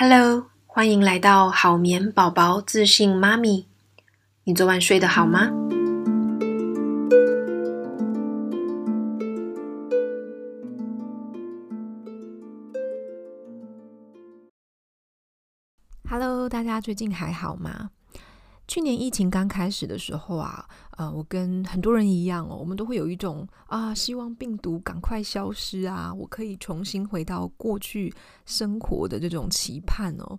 Hello，欢迎来到好眠宝宝自信妈咪。你昨晚睡得好吗？Hello，大家最近还好吗？去年疫情刚开始的时候啊，呃，我跟很多人一样哦，我们都会有一种啊，希望病毒赶快消失啊，我可以重新回到过去生活的这种期盼哦。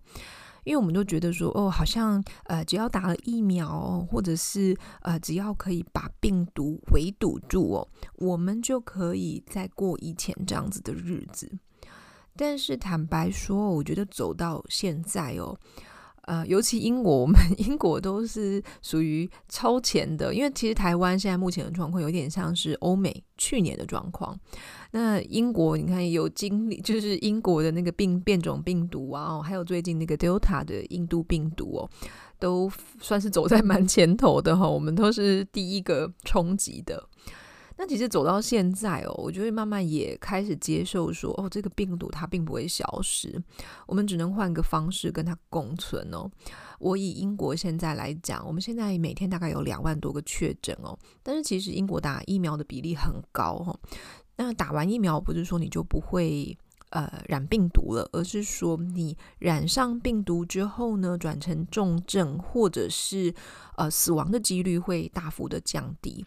因为我们都觉得说，哦，好像呃，只要打了疫苗，或者是呃，只要可以把病毒围堵住哦，我们就可以再过以前这样子的日子。但是坦白说，我觉得走到现在哦。呃，尤其英国，我们 英国都是属于超前的，因为其实台湾现在目前的状况有点像是欧美去年的状况。那英国你看有经历，就是英国的那个病变种病毒啊，还有最近那个 Delta 的印度病毒哦，都算是走在蛮前头的哈，我们都是第一个冲击的。那其实走到现在哦，我就会慢慢也开始接受说，哦，这个病毒它并不会消失，我们只能换个方式跟它共存哦。我以英国现在来讲，我们现在每天大概有两万多个确诊哦，但是其实英国打疫苗的比例很高哦。那打完疫苗不是说你就不会呃染病毒了，而是说你染上病毒之后呢，转成重症或者是呃死亡的几率会大幅的降低。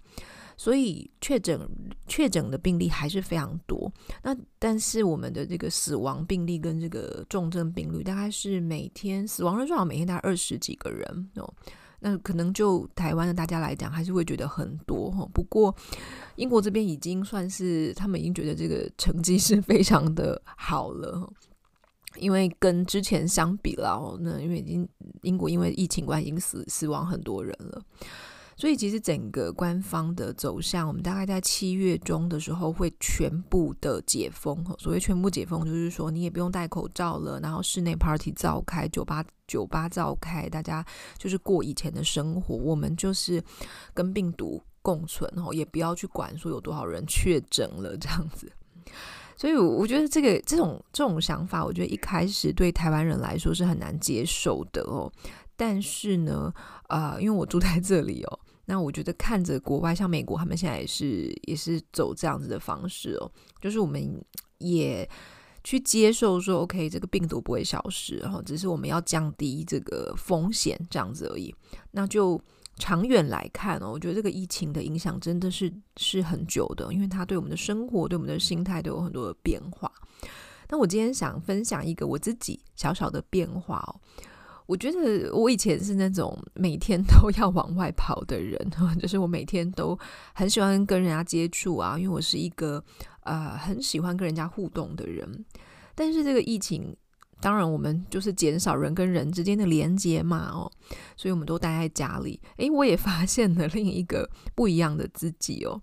所以确诊确诊的病例还是非常多，那但是我们的这个死亡病例跟这个重症病例大概是每天死亡人数每天大概二十几个人哦，那可能就台湾的大家来讲还是会觉得很多哈。不过英国这边已经算是他们已经觉得这个成绩是非常的好了，因为跟之前相比了，那因为已经英国因为疫情关系已经死死亡很多人了。所以其实整个官方的走向，我们大概在七月中的时候会全部的解封。所谓全部解封，就是说你也不用戴口罩了，然后室内 party 召开，酒吧酒吧召开，大家就是过以前的生活。我们就是跟病毒共存，哦也不要去管说有多少人确诊了这样子。所以我觉得这个这种这种想法，我觉得一开始对台湾人来说是很难接受的哦。但是呢，呃，因为我住在这里哦，那我觉得看着国外，像美国，他们现在也是也是走这样子的方式哦，就是我们也去接受说，OK，这个病毒不会消失，然后只是我们要降低这个风险这样子而已。那就长远来看哦，我觉得这个疫情的影响真的是是很久的，因为它对我们的生活、对我们的心态都有很多的变化。那我今天想分享一个我自己小小的变化哦。我觉得我以前是那种每天都要往外跑的人，就是我每天都很喜欢跟人家接触啊，因为我是一个呃很喜欢跟人家互动的人。但是这个疫情，当然我们就是减少人跟人之间的连接嘛，哦，所以我们都待在家里。诶，我也发现了另一个不一样的自己哦。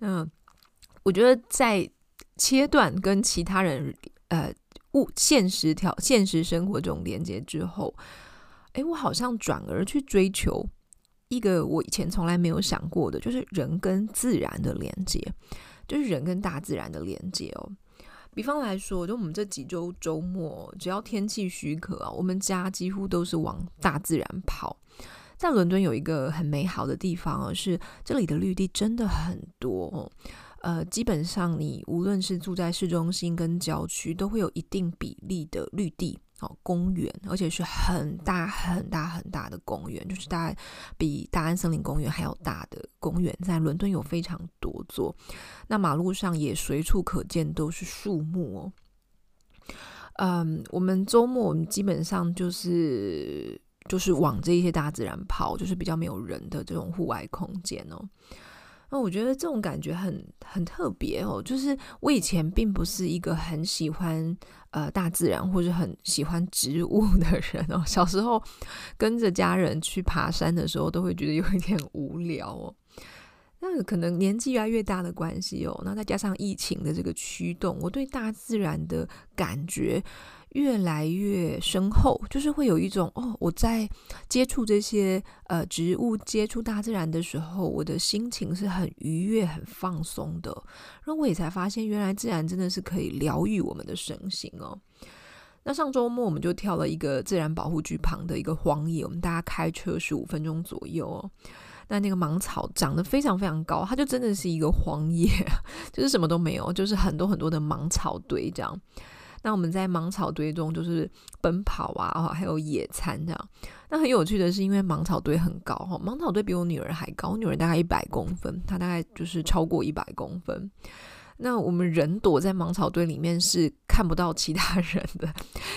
那我觉得在切断跟其他人呃。物现实条现实生活这种连接之后，诶，我好像转而去追求一个我以前从来没有想过的，就是人跟自然的连接，就是人跟大自然的连接哦。比方来说，就我们这几周周末，只要天气许可啊，我们家几乎都是往大自然跑。在伦敦有一个很美好的地方哦，是这里的绿地真的很多哦。呃，基本上你无论是住在市中心跟郊区，都会有一定比例的绿地哦，公园，而且是很大很大很大的公园，就是大比大安森林公园还要大的公园，在伦敦有非常多座。那马路上也随处可见都是树木哦。嗯，我们周末我们基本上就是就是往这一些大自然跑，就是比较没有人的这种户外空间哦。那我觉得这种感觉很很特别哦，就是我以前并不是一个很喜欢呃大自然或者很喜欢植物的人哦。小时候跟着家人去爬山的时候，都会觉得有一点无聊哦。那可能年纪越来越大的关系哦，那再加上疫情的这个驱动，我对大自然的感觉。越来越深厚，就是会有一种哦，我在接触这些呃植物、接触大自然的时候，我的心情是很愉悦、很放松的。然后我也才发现，原来自然真的是可以疗愈我们的身心哦。那上周末我们就跳了一个自然保护区旁的一个荒野，我们大家开车十五分钟左右哦。那那个芒草长得非常非常高，它就真的是一个荒野，就是什么都没有，就是很多很多的芒草堆这样。那我们在芒草堆中就是奔跑啊，还有野餐这样。那很有趣的是，因为芒草堆很高哈，芒草堆比我女儿还高，我女儿大概一百公分，她大概就是超过一百公分。那我们人躲在芒草堆里面是看不到其他人的，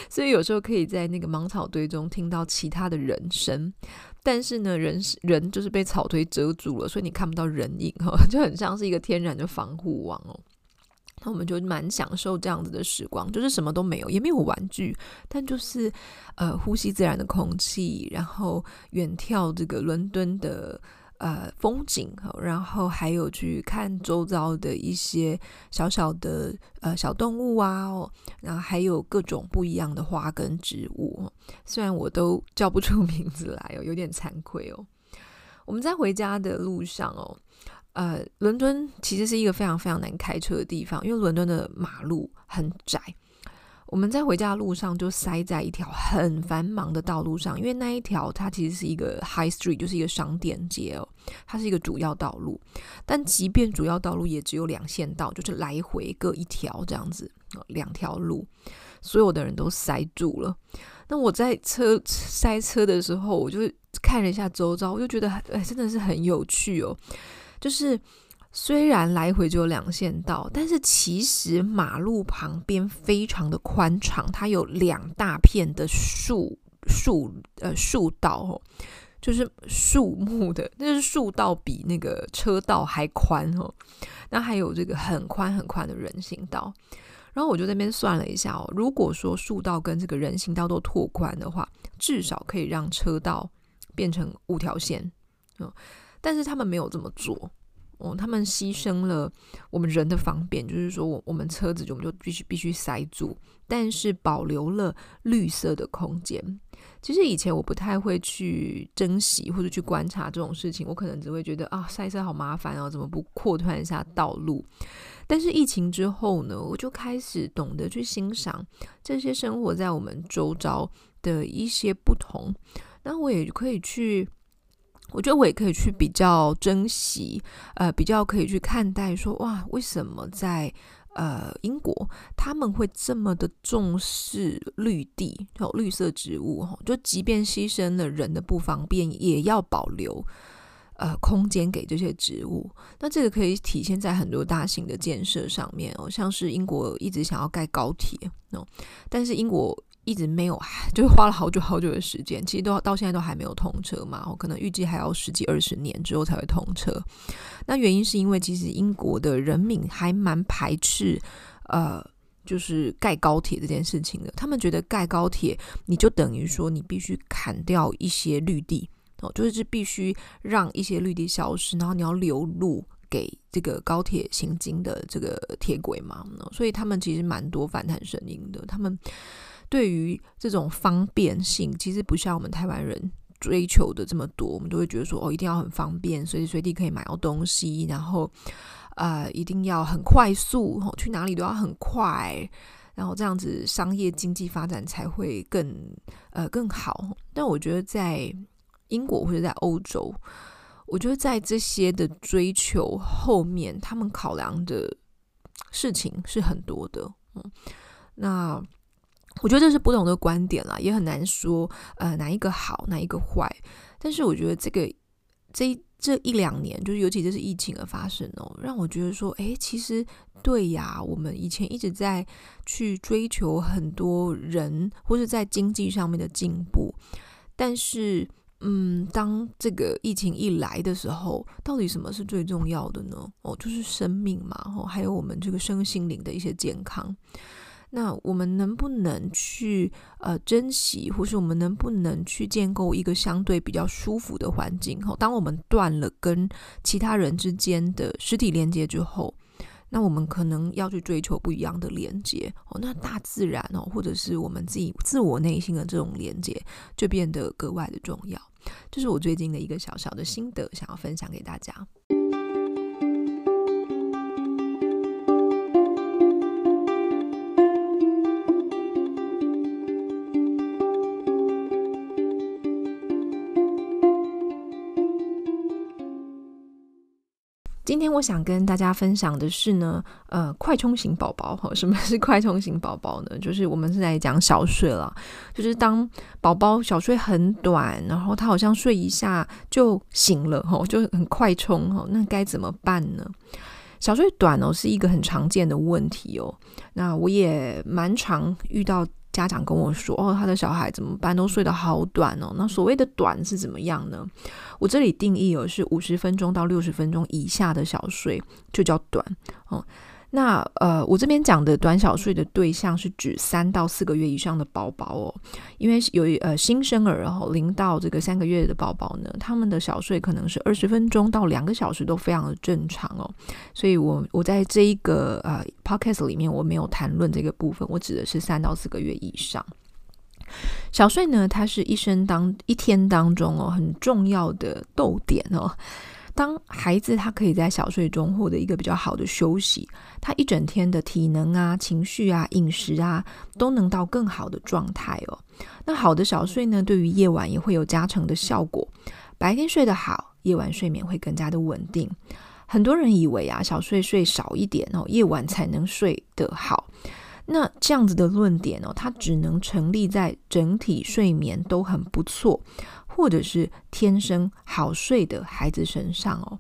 所以有时候可以在那个芒草堆中听到其他的人声。但是呢，人人就是被草堆遮住了，所以你看不到人影哈，就很像是一个天然的防护网哦。那我们就蛮享受这样子的时光，就是什么都没有，也没有玩具，但就是呃呼吸自然的空气，然后远眺这个伦敦的呃风景，然后还有去看周遭的一些小小的呃小动物啊，然后还有各种不一样的花跟植物，虽然我都叫不出 名字来哦，有点惭愧哦。我们在回家的路上哦。呃，伦敦其实是一个非常非常难开车的地方，因为伦敦的马路很窄。我们在回家的路上就塞在一条很繁忙的道路上，因为那一条它其实是一个 High Street，就是一个商店街哦，它是一个主要道路。但即便主要道路也只有两线道，就是来回各一条这样子，两条路，所有的人都塞住了。那我在车塞车的时候，我就看了一下周遭，我就觉得哎，真的是很有趣哦。就是虽然来回只有两线道，但是其实马路旁边非常的宽敞，它有两大片的树树呃树道哦，就是树木的，那是树道比那个车道还宽哦。那还有这个很宽很宽的人行道，然后我就那边算了一下哦，如果说树道跟这个人行道都拓宽的话，至少可以让车道变成五条线哦。但是他们没有这么做，哦，他们牺牲了我们人的方便，就是说我我们车子我们就必须必须塞住，但是保留了绿色的空间。其实以前我不太会去珍惜或者去观察这种事情，我可能只会觉得啊，塞车好麻烦哦，怎么不扩宽一下道路？但是疫情之后呢，我就开始懂得去欣赏这些生活在我们周遭的一些不同，那我也可以去。我觉得我也可以去比较珍惜，呃，比较可以去看待说，哇，为什么在呃英国他们会这么的重视绿地，有绿色植物，就即便牺牲了人的不方便，也要保留呃空间给这些植物。那这个可以体现在很多大型的建设上面哦，像是英国一直想要盖高铁哦，但是英国。一直没有，就是花了好久好久的时间，其实都到现在都还没有通车嘛。我可能预计还要十几二十年之后才会通车。那原因是因为其实英国的人民还蛮排斥，呃，就是盖高铁这件事情的。他们觉得盖高铁，你就等于说你必须砍掉一些绿地哦，就是必须让一些绿地消失，然后你要留路给这个高铁行经的这个铁轨嘛。所以他们其实蛮多反弹声音的，他们。对于这种方便性，其实不像我们台湾人追求的这么多。我们都会觉得说，哦，一定要很方便，随时随地可以买到东西，然后，呃，一定要很快速，去哪里都要很快，然后这样子商业经济发展才会更呃更好。但我觉得在英国或者在欧洲，我觉得在这些的追求后面，他们考量的事情是很多的。嗯，那。我觉得这是不同的观点啦，也很难说，呃，哪一个好，哪一个坏。但是我觉得这个这这一两年，就是尤其这是疫情的发生哦，让我觉得说，诶，其实对呀，我们以前一直在去追求很多人或是在经济上面的进步，但是，嗯，当这个疫情一来的时候，到底什么是最重要的呢？哦，就是生命嘛，哦，还有我们这个身心灵的一些健康。那我们能不能去呃珍惜，或是我们能不能去建构一个相对比较舒服的环境？哈，当我们断了跟其他人之间的实体连接之后，那我们可能要去追求不一样的连接哦。那大自然哦，或者是我们自己自我内心的这种连接，就变得格外的重要。这是我最近的一个小小的心得，想要分享给大家。天我想跟大家分享的是呢，呃，快充型宝宝哈，什么是快充型宝宝呢？就是我们是在讲小睡了，就是当宝宝小睡很短，然后他好像睡一下就醒了哈，就很快充哈，那该怎么办呢？小睡短哦，是一个很常见的问题哦。那我也蛮常遇到。家长跟我说：“哦，他的小孩怎么办？都睡得好短哦。那所谓的短是怎么样呢？我这里定义哦，是五十分钟到六十分钟以下的小睡就叫短哦。”那呃，我这边讲的短小睡的对象是指三到四个月以上的宝宝哦，因为有呃新生儿哦，零到这个三个月的宝宝呢，他们的小睡可能是二十分钟到两个小时都非常的正常哦，所以我我在这一个呃 podcast 里面我没有谈论这个部分，我指的是三到四个月以上小睡呢，它是一生当一天当中哦很重要的逗点哦。当孩子他可以在小睡中获得一个比较好的休息，他一整天的体能啊、情绪啊、饮食啊，都能到更好的状态哦。那好的小睡呢，对于夜晚也会有加成的效果。白天睡得好，夜晚睡眠会更加的稳定。很多人以为啊，小睡睡少一点哦，夜晚才能睡得好。那这样子的论点哦，它只能成立在整体睡眠都很不错。或者是天生好睡的孩子身上哦，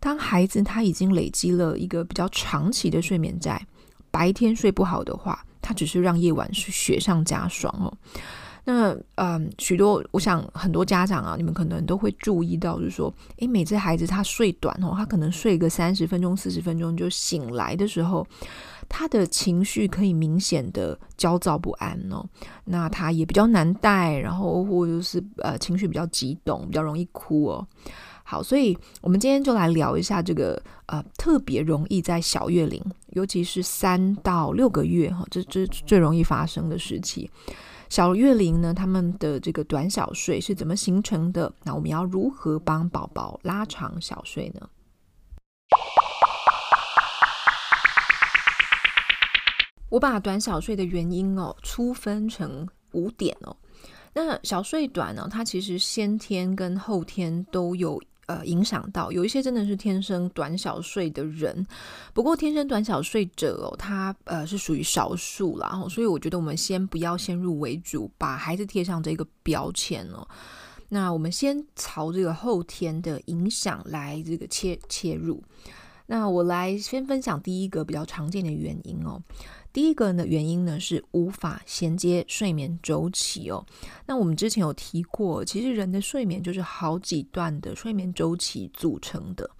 当孩子他已经累积了一个比较长期的睡眠债，白天睡不好的话，他只是让夜晚是雪上加霜哦。那嗯，许多我想很多家长啊，你们可能都会注意到，就是说，诶，每次孩子他睡短哦，他可能睡个三十分钟、四十分钟就醒来的时候，他的情绪可以明显的焦躁不安哦。那他也比较难带，然后或者是呃情绪比较激动，比较容易哭哦。好，所以我们今天就来聊一下这个呃特别容易在小月龄，尤其是三到六个月哈，这这最容易发生的时期。小月龄呢，他们的这个短小睡是怎么形成的？那我们要如何帮宝宝拉长小睡呢？我把短小睡的原因哦，粗分成五点哦。那小睡短呢，它其实先天跟后天都有。呃，影响到有一些真的是天生短小睡的人，不过天生短小睡者哦，他呃是属于少数啦，所以我觉得我们先不要先入为主，把孩子贴上这个标签哦。那我们先朝这个后天的影响来这个切切入。那我来先分享第一个比较常见的原因哦。第一个呢，原因呢是无法衔接睡眠周期哦。那我们之前有提过，其实人的睡眠就是好几段的睡眠周期组成的。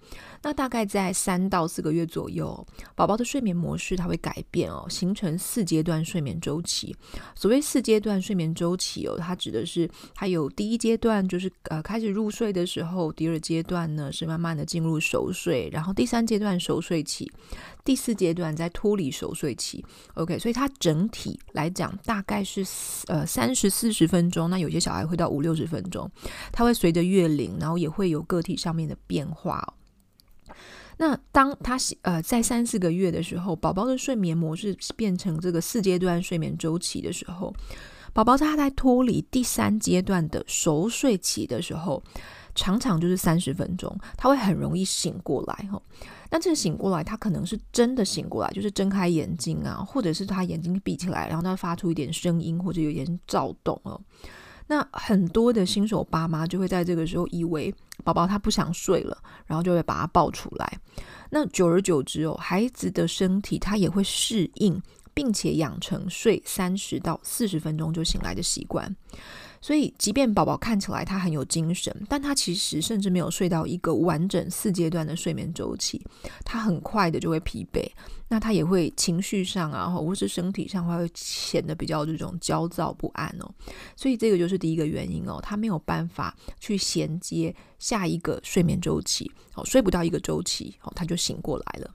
那大概在三到四个月左右，宝宝的睡眠模式它会改变哦，形成四阶段睡眠周期。所谓四阶段睡眠周期哦，它指的是它有第一阶段就是呃开始入睡的时候，第二阶段呢是慢慢的进入熟睡，然后第三阶段熟睡期，第四阶段在脱离熟睡期。OK，所以它整体来讲大概是呃三十四十分钟，那有些小孩会到五六十分钟，它会随着月龄，然后也会有个体上面的变化。那当他呃在三四个月的时候，宝宝的睡眠模式变成这个四阶段睡眠周期的时候，宝宝他在脱离第三阶段的熟睡期的时候，常常就是三十分钟，他会很容易醒过来哈。那这个醒过来，他可能是真的醒过来，就是睁开眼睛啊，或者是他眼睛闭起来，然后他发出一点声音或者有点躁动哦。那很多的新手爸妈就会在这个时候以为宝宝他不想睡了，然后就会把他抱出来。那久而久之哦，孩子的身体他也会适应，并且养成睡三十到四十分钟就醒来的习惯。所以，即便宝宝看起来他很有精神，但他其实甚至没有睡到一个完整四阶段的睡眠周期，他很快的就会疲惫，那他也会情绪上啊，或是身体上会显得比较这种焦躁不安哦。所以这个就是第一个原因哦，他没有办法去衔接下一个睡眠周期，哦，睡不到一个周期，哦，他就醒过来了。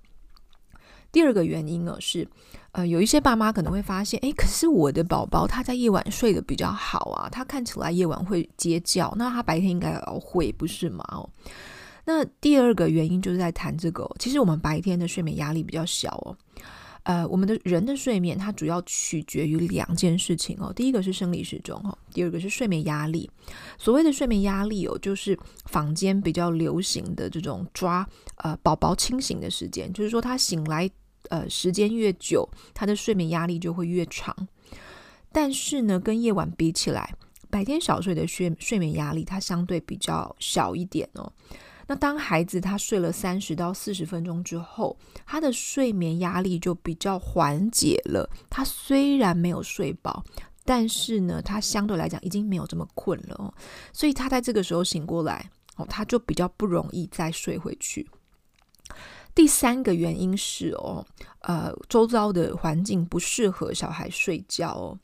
第二个原因呢是，呃，有一些爸妈可能会发现，诶，可是我的宝宝他在夜晚睡得比较好啊，他看起来夜晚会接觉，那他白天应该要会不是吗？哦，那第二个原因就是在谈这个，其实我们白天的睡眠压力比较小哦，呃，我们的人的睡眠它主要取决于两件事情哦。第一个是生理时钟哦，第二个是睡眠压力。所谓的睡眠压力哦，就是坊间比较流行的这种抓呃宝宝清醒的时间，就是说他醒来呃时间越久，他的睡眠压力就会越长。但是呢，跟夜晚比起来，白天小睡的睡睡眠压力它相对比较小一点哦。那当孩子他睡了三十到四十分钟之后，他的睡眠压力就比较缓解了。他虽然没有睡饱，但是呢，他相对来讲已经没有这么困了哦。所以他在这个时候醒过来哦，他就比较不容易再睡回去。第三个原因是哦，呃，周遭的环境不适合小孩睡觉哦。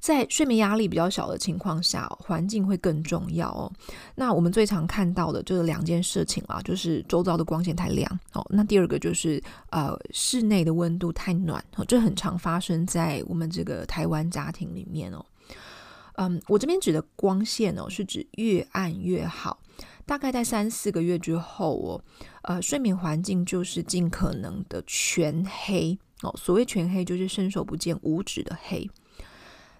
在睡眠压力比较小的情况下，环境会更重要哦。那我们最常看到的就是两件事情啊，就是周遭的光线太亮哦。那第二个就是呃，室内的温度太暖哦，这很常发生在我们这个台湾家庭里面哦。嗯，我这边指的光线哦，是指越暗越好。大概在三四个月之后哦，呃，睡眠环境就是尽可能的全黑哦。所谓全黑，就是伸手不见五指的黑。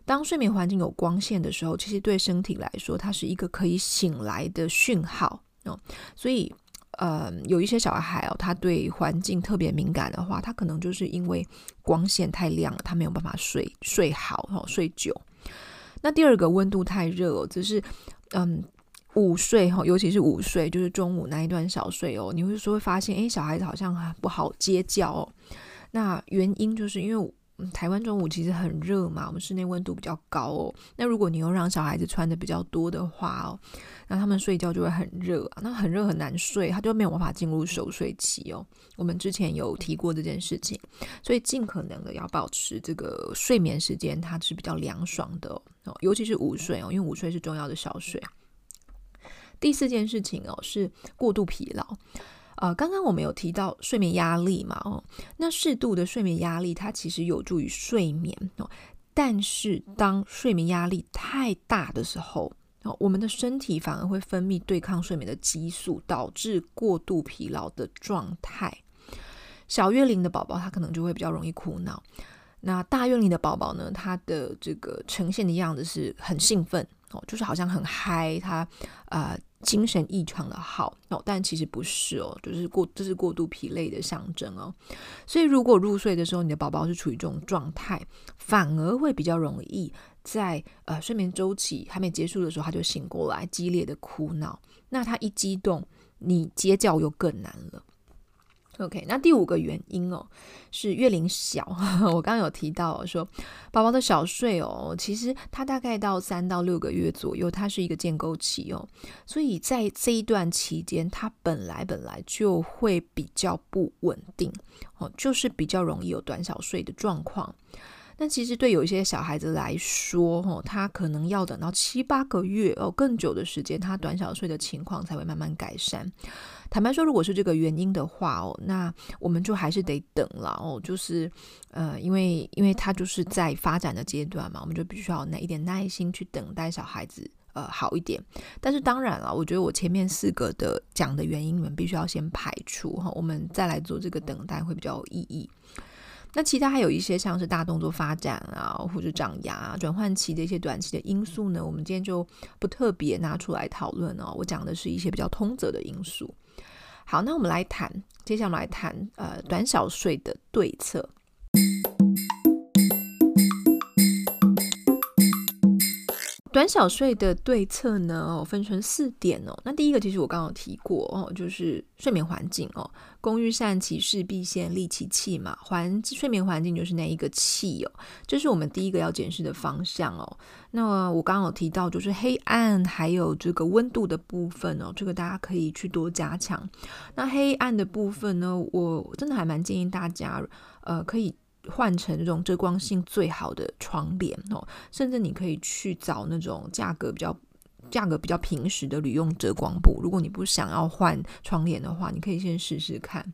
当睡眠环境有光线的时候，其实对身体来说，它是一个可以醒来的讯号哦。所以，呃，有一些小孩哦，他对环境特别敏感的话，他可能就是因为光线太亮了，他没有办法睡睡好哦，睡久。那第二个温度太热哦，只是嗯，午睡哈，尤其是午睡，就是中午那一段小睡哦，你会说会发现，哎，小孩子好像不好接觉哦。那原因就是因为。台湾中午其实很热嘛，我们室内温度比较高哦。那如果你又让小孩子穿的比较多的话哦，那他们睡觉就会很热啊，那很热很难睡，他就没有办法进入熟睡期哦。我们之前有提过这件事情，所以尽可能的要保持这个睡眠时间，它是比较凉爽的哦，尤其是午睡哦，因为午睡是重要的小睡。第四件事情哦，是过度疲劳。呃，刚刚我们有提到睡眠压力嘛，哦，那适度的睡眠压力它其实有助于睡眠哦，但是当睡眠压力太大的时候，哦，我们的身体反而会分泌对抗睡眠的激素，导致过度疲劳的状态。小月龄的宝宝他可能就会比较容易哭闹，那大月龄的宝宝呢，他的这个呈现的样子是很兴奋哦，就是好像很嗨，他呃。精神异常的好哦，但其实不是哦，就是过这是过度疲累的象征哦。所以如果入睡的时候，你的宝宝是处于这种状态，反而会比较容易在呃睡眠周期还没结束的时候，他就醒过来，激烈的哭闹。那他一激动，你接觉又更难了。OK，那第五个原因哦，是月龄小。我刚刚有提到说，宝宝的小睡哦，其实他大概到三到六个月左右，他是一个建构期哦，所以在这一段期间，他本来本来就会比较不稳定哦，就是比较容易有短小睡的状况。那其实对有一些小孩子来说，哦，他可能要等到七八个月哦，更久的时间，他短小睡的情况才会慢慢改善。坦白说，如果是这个原因的话哦，那我们就还是得等了哦，就是呃，因为因为他就是在发展的阶段嘛，我们就必须要耐一点耐心去等待小孩子呃好一点。但是当然了，我觉得我前面四个的讲的原因，你们必须要先排除哈，我们再来做这个等待会比较有意义。那其他还有一些像是大动作发展啊，或者长牙、转换期的一些短期的因素呢，我们今天就不特别拿出来讨论哦。我讲的是一些比较通则的因素。好，那我们来谈，接下来我们来谈呃短小睡的对策。短小睡的对策呢，分成四点哦。那第一个，其实我刚刚有提过哦，就是睡眠环境哦。工欲善其事，必先利其器嘛。环睡眠环境就是那一个器哦，这是我们第一个要检视的方向哦。那我刚刚有提到，就是黑暗还有这个温度的部分哦，这个大家可以去多加强。那黑暗的部分呢，我真的还蛮建议大家，呃，可以。换成这种遮光性最好的窗帘哦，甚至你可以去找那种价格比较价格比较平实的铝用遮光布。如果你不想要换窗帘的话，你可以先试试看。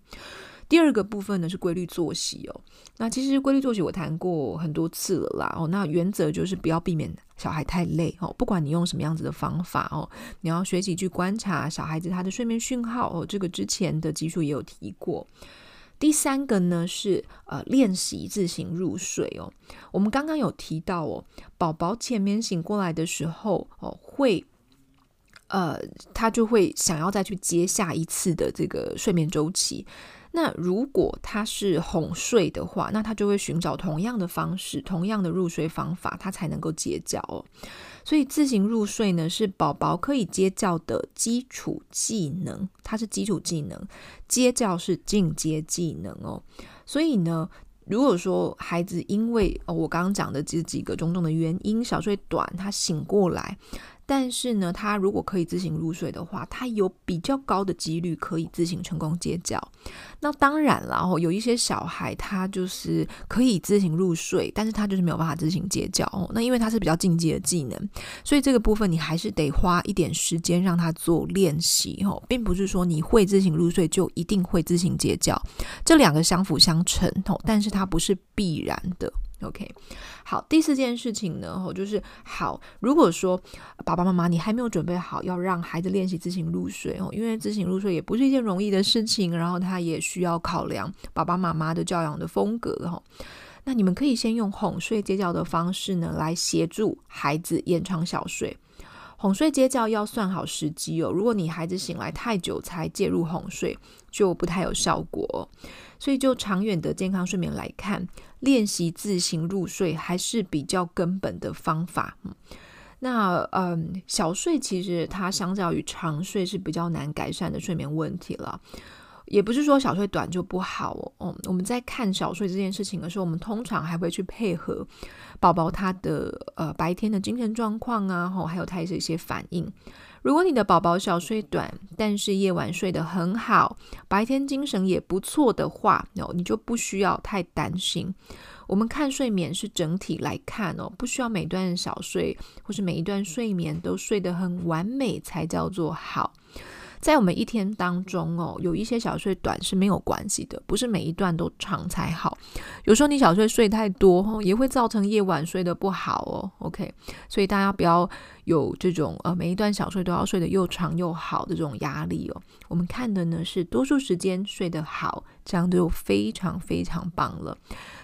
第二个部分呢是规律作息哦。那其实规律作息我谈过很多次了啦哦。那原则就是不要避免小孩太累哦。不管你用什么样子的方法哦，你要学习去观察小孩子他的睡眠讯号哦。这个之前的集数也有提过。第三个呢是呃练习自行入睡哦。我们刚刚有提到哦，宝宝前面醒过来的时候哦，会呃他就会想要再去接下一次的这个睡眠周期。那如果他是哄睡的话，那他就会寻找同样的方式，同样的入睡方法，他才能够接觉哦。所以自行入睡呢，是宝宝可以接觉的基础技能，它是基础技能，接觉是进阶技能哦。所以呢，如果说孩子因为哦我刚刚讲的这几个种种的原因，小睡短，他醒过来。但是呢，他如果可以自行入睡的话，他有比较高的几率可以自行成功接觉。那当然了，哦，有一些小孩他就是可以自行入睡，但是他就是没有办法自行接觉哦。那因为他是比较进阶的技能，所以这个部分你还是得花一点时间让他做练习哦，并不是说你会自行入睡就一定会自行接觉，这两个相辅相成哦，但是它不是必然的。OK，好，第四件事情呢，吼，就是好，如果说爸爸妈妈你还没有准备好要让孩子练习自行入睡哦，因为自行入睡也不是一件容易的事情，然后他也需要考量爸爸妈妈的教养的风格哈。那你们可以先用哄睡接觉的方式呢，来协助孩子延长小睡。哄睡接觉要算好时机哦，如果你孩子醒来太久才介入哄睡，就不太有效果。所以就长远的健康睡眠来看，练习自行入睡还是比较根本的方法。那嗯，小睡其实它相较于长睡是比较难改善的睡眠问题了。也不是说小睡短就不好哦。嗯，我们在看小睡这件事情的时候，我们通常还会去配合宝宝他的呃白天的精神状况啊，吼，还有他的一些反应。如果你的宝宝小睡短，但是夜晚睡得很好，白天精神也不错的话，哦，你就不需要太担心。我们看睡眠是整体来看哦，不需要每段小睡或是每一段睡眠都睡得很完美才叫做好。在我们一天当中哦，有一些小睡短是没有关系的，不是每一段都长才好。有时候你小睡睡太多，也会造成夜晚睡得不好哦。OK，所以大家不要有这种呃每一段小睡都要睡得又长又好的这种压力哦。我们看的呢是多数时间睡得好，这样就非常非常棒了。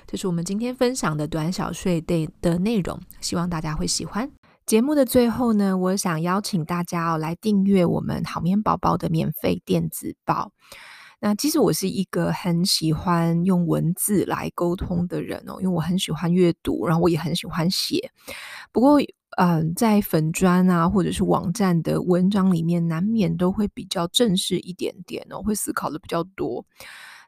这是我们今天分享的短小睡的的内容，希望大家会喜欢。节目的最后呢，我想邀请大家哦来订阅我们好眠宝宝的免费电子报。那其实我是一个很喜欢用文字来沟通的人哦，因为我很喜欢阅读，然后我也很喜欢写。不过，嗯、在粉砖啊或者是网站的文章里面，难免都会比较正式一点点哦，会思考的比较多。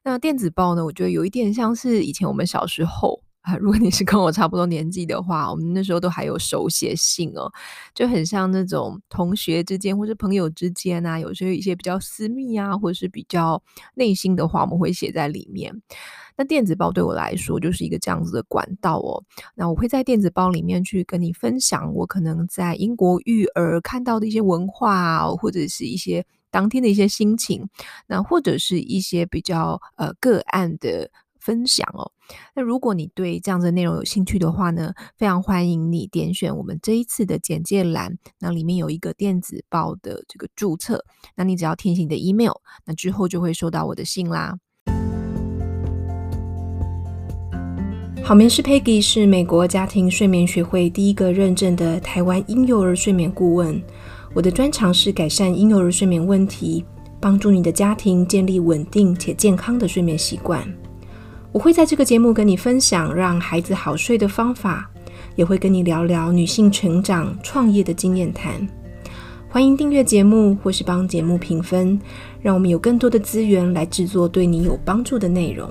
那电子报呢，我觉得有一点像是以前我们小时候。啊，如果你是跟我差不多年纪的话，我们那时候都还有手写信哦，就很像那种同学之间或者朋友之间啊，有时候一些比较私密啊，或者是比较内心的话，我们会写在里面。那电子报对我来说就是一个这样子的管道哦。那我会在电子报里面去跟你分享我可能在英国育儿看到的一些文化啊，或者是一些当天的一些心情，那或者是一些比较呃个案的。分享哦，那如果你对这样的内容有兴趣的话呢，非常欢迎你点选我们这一次的简介栏，那里面有一个电子报的这个注册，那你只要填写你的 email，那之后就会收到我的信啦。好眠师 Peggy 是美国家庭睡眠学会第一个认证的台湾婴幼儿睡眠顾问，我的专长是改善婴幼儿睡眠问题，帮助你的家庭建立稳定且健康的睡眠习惯。我会在这个节目跟你分享让孩子好睡的方法，也会跟你聊聊女性成长、创业的经验谈。欢迎订阅节目或是帮节目评分，让我们有更多的资源来制作对你有帮助的内容。